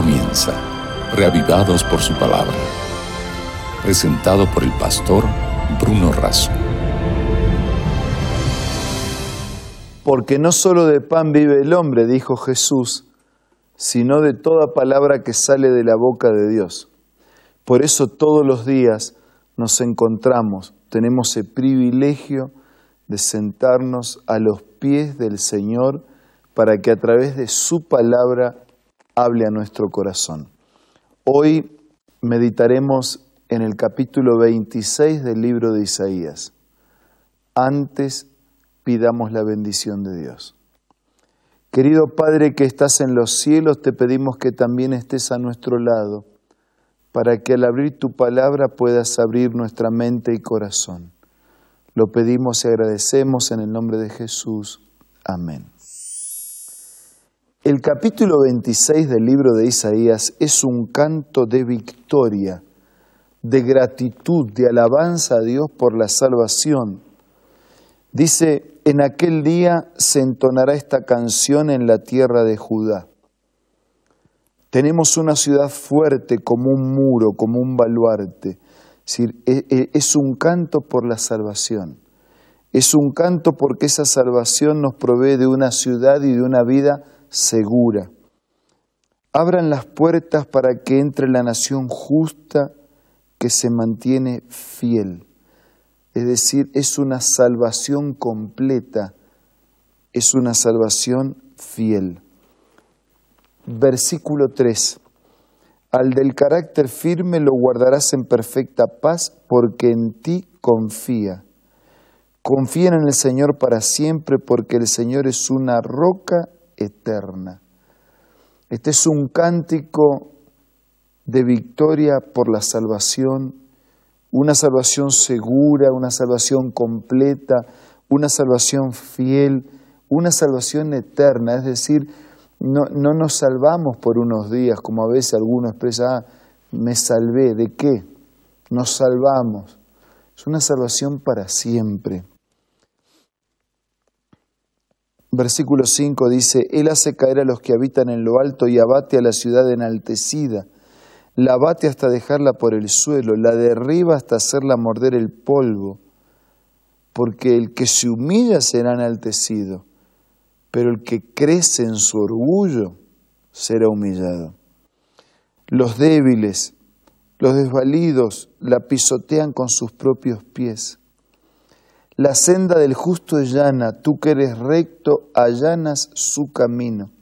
comienza, reavivados por su palabra. Presentado por el pastor Bruno Razo. Porque no solo de pan vive el hombre, dijo Jesús, sino de toda palabra que sale de la boca de Dios. Por eso todos los días nos encontramos, tenemos el privilegio de sentarnos a los pies del Señor para que a través de su palabra hable a nuestro corazón. Hoy meditaremos en el capítulo 26 del libro de Isaías. Antes pidamos la bendición de Dios. Querido Padre que estás en los cielos, te pedimos que también estés a nuestro lado, para que al abrir tu palabra puedas abrir nuestra mente y corazón. Lo pedimos y agradecemos en el nombre de Jesús. Amén. El capítulo 26 del libro de Isaías es un canto de victoria, de gratitud, de alabanza a Dios por la salvación. Dice, en aquel día se entonará esta canción en la tierra de Judá. Tenemos una ciudad fuerte como un muro, como un baluarte. Es, e, e, es un canto por la salvación. Es un canto porque esa salvación nos provee de una ciudad y de una vida segura. Abran las puertas para que entre la nación justa que se mantiene fiel. Es decir, es una salvación completa, es una salvación fiel. Versículo 3. Al del carácter firme lo guardarás en perfecta paz porque en ti confía. Confíen en el Señor para siempre porque el Señor es una roca eterna. Este es un cántico de victoria por la salvación, una salvación segura, una salvación completa, una salvación fiel, una salvación eterna, es decir, no, no nos salvamos por unos días, como a veces alguno expresa, ah, me salvé, ¿de qué? Nos salvamos. Es una salvación para siempre. Versículo 5 dice, Él hace caer a los que habitan en lo alto y abate a la ciudad enaltecida. La abate hasta dejarla por el suelo, la derriba hasta hacerla morder el polvo, porque el que se humilla será enaltecido, pero el que crece en su orgullo será humillado. Los débiles, los desvalidos la pisotean con sus propios pies la senda del justo es llana, tú que eres recto, allanas su camino.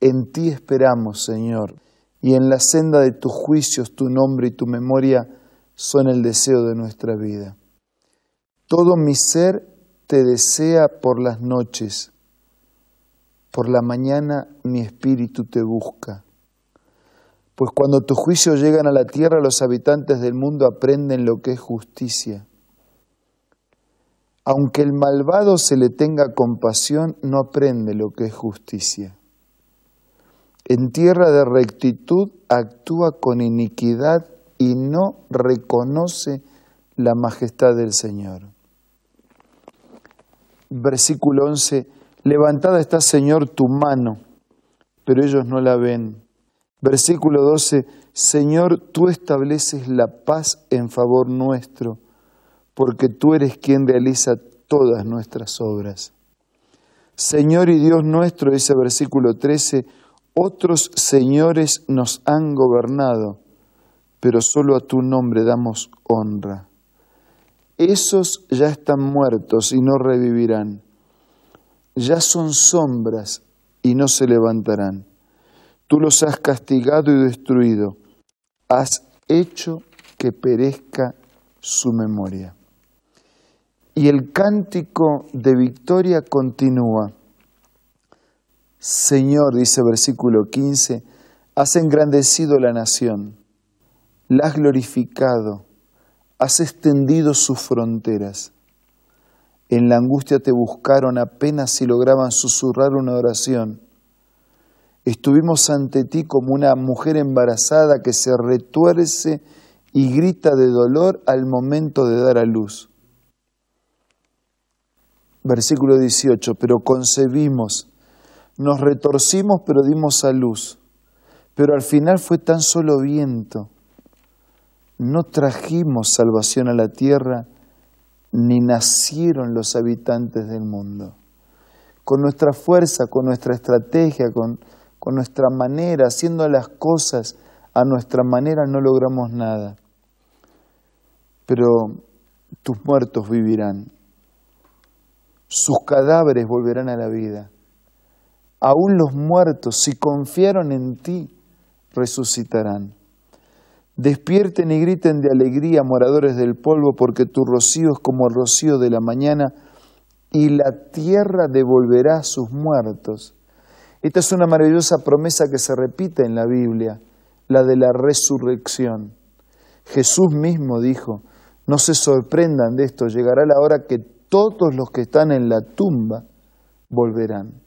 En ti esperamos, Señor, y en la senda de tus juicios tu nombre y tu memoria son el deseo de nuestra vida. Todo mi ser te desea por las noches, por la mañana mi espíritu te busca. Pues cuando tus juicios llegan a la tierra, los habitantes del mundo aprenden lo que es justicia. Aunque el malvado se le tenga compasión, no aprende lo que es justicia. En tierra de rectitud actúa con iniquidad y no reconoce la majestad del Señor. Versículo 11, levantada está, Señor, tu mano, pero ellos no la ven. Versículo 12, Señor, tú estableces la paz en favor nuestro porque tú eres quien realiza todas nuestras obras. Señor y Dios nuestro, dice versículo 13, otros señores nos han gobernado, pero solo a tu nombre damos honra. Esos ya están muertos y no revivirán. Ya son sombras y no se levantarán. Tú los has castigado y destruido. Has hecho que perezca su memoria. Y el cántico de victoria continúa. Señor, dice versículo 15, has engrandecido la nación, la has glorificado, has extendido sus fronteras. En la angustia te buscaron apenas si lograban susurrar una oración. Estuvimos ante ti como una mujer embarazada que se retuerce y grita de dolor al momento de dar a luz versículo 18, pero concebimos, nos retorcimos, pero dimos a luz, pero al final fue tan solo viento. No trajimos salvación a la tierra, ni nacieron los habitantes del mundo. Con nuestra fuerza, con nuestra estrategia, con, con nuestra manera, haciendo las cosas a nuestra manera, no logramos nada. Pero tus muertos vivirán, sus cadáveres volverán a la vida. Aún los muertos, si confiaron en ti, resucitarán. Despierten y griten de alegría, moradores del polvo, porque tu rocío es como el rocío de la mañana, y la tierra devolverá a sus muertos. Esta es una maravillosa promesa que se repite en la Biblia, la de la resurrección. Jesús mismo dijo, no se sorprendan de esto, llegará la hora que todos los que están en la tumba volverán.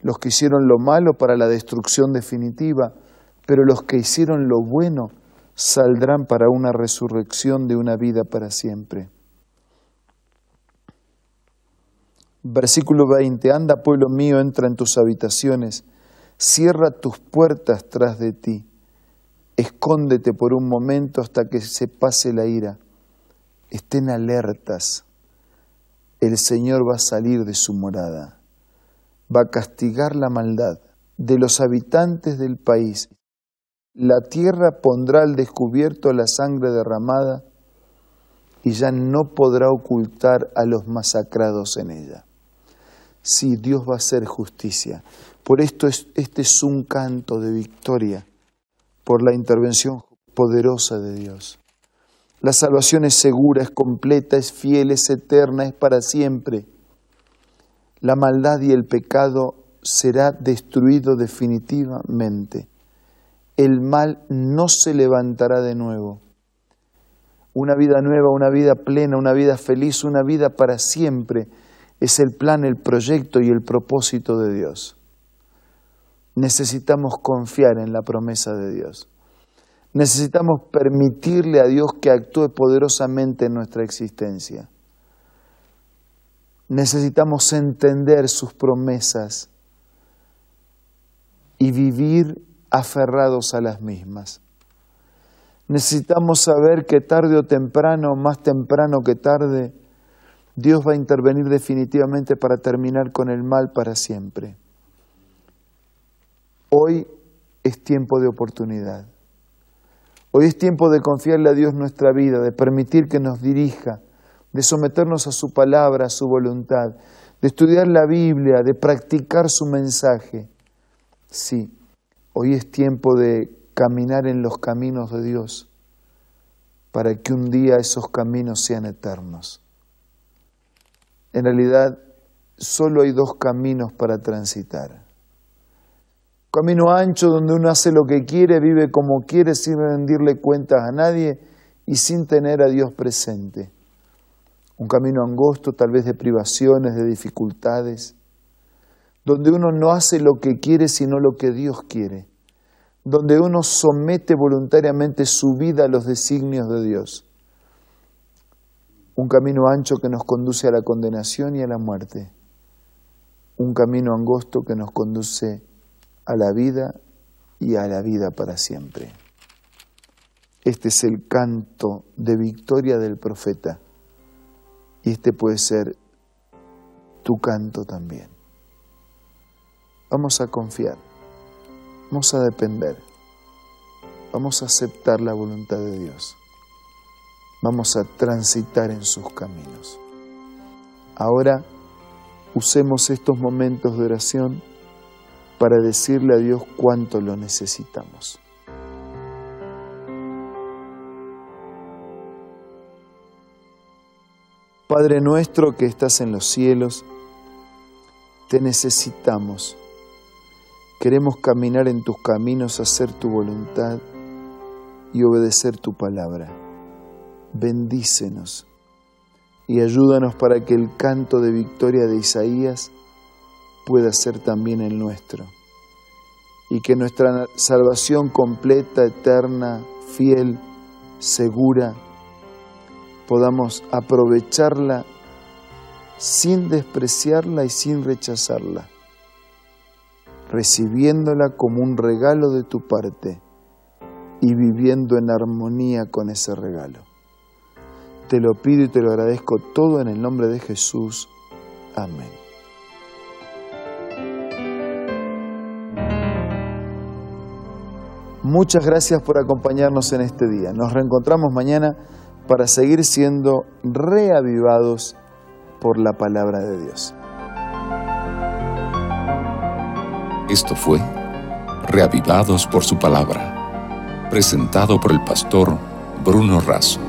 Los que hicieron lo malo para la destrucción definitiva, pero los que hicieron lo bueno saldrán para una resurrección de una vida para siempre. Versículo 20, anda pueblo mío, entra en tus habitaciones, cierra tus puertas tras de ti, escóndete por un momento hasta que se pase la ira, estén alertas, el Señor va a salir de su morada, va a castigar la maldad de los habitantes del país la tierra pondrá al descubierto la sangre derramada y ya no podrá ocultar a los masacrados en ella. Sí, Dios va a hacer justicia. Por esto este es un canto de victoria, por la intervención poderosa de Dios. La salvación es segura, es completa, es fiel, es eterna, es para siempre. La maldad y el pecado será destruido definitivamente el mal no se levantará de nuevo. Una vida nueva, una vida plena, una vida feliz, una vida para siempre es el plan, el proyecto y el propósito de Dios. Necesitamos confiar en la promesa de Dios. Necesitamos permitirle a Dios que actúe poderosamente en nuestra existencia. Necesitamos entender sus promesas y vivir aferrados a las mismas. Necesitamos saber que tarde o temprano, más temprano que tarde, Dios va a intervenir definitivamente para terminar con el mal para siempre. Hoy es tiempo de oportunidad. Hoy es tiempo de confiarle a Dios nuestra vida, de permitir que nos dirija, de someternos a su palabra, a su voluntad, de estudiar la Biblia, de practicar su mensaje. Sí, Hoy es tiempo de caminar en los caminos de Dios para que un día esos caminos sean eternos. En realidad, solo hay dos caminos para transitar. Camino ancho donde uno hace lo que quiere, vive como quiere sin rendirle cuentas a nadie y sin tener a Dios presente. Un camino angosto, tal vez de privaciones, de dificultades, donde uno no hace lo que quiere sino lo que Dios quiere, donde uno somete voluntariamente su vida a los designios de Dios. Un camino ancho que nos conduce a la condenación y a la muerte. Un camino angosto que nos conduce a la vida y a la vida para siempre. Este es el canto de victoria del profeta y este puede ser tu canto también. Vamos a confiar, vamos a depender, vamos a aceptar la voluntad de Dios, vamos a transitar en sus caminos. Ahora usemos estos momentos de oración para decirle a Dios cuánto lo necesitamos. Padre nuestro que estás en los cielos, te necesitamos Queremos caminar en tus caminos, hacer tu voluntad y obedecer tu palabra. Bendícenos y ayúdanos para que el canto de victoria de Isaías pueda ser también el nuestro y que nuestra salvación completa, eterna, fiel, segura, podamos aprovecharla sin despreciarla y sin rechazarla recibiéndola como un regalo de tu parte y viviendo en armonía con ese regalo. Te lo pido y te lo agradezco todo en el nombre de Jesús. Amén. Muchas gracias por acompañarnos en este día. Nos reencontramos mañana para seguir siendo reavivados por la palabra de Dios. Esto fue Reavivados por su palabra, presentado por el pastor Bruno Razo.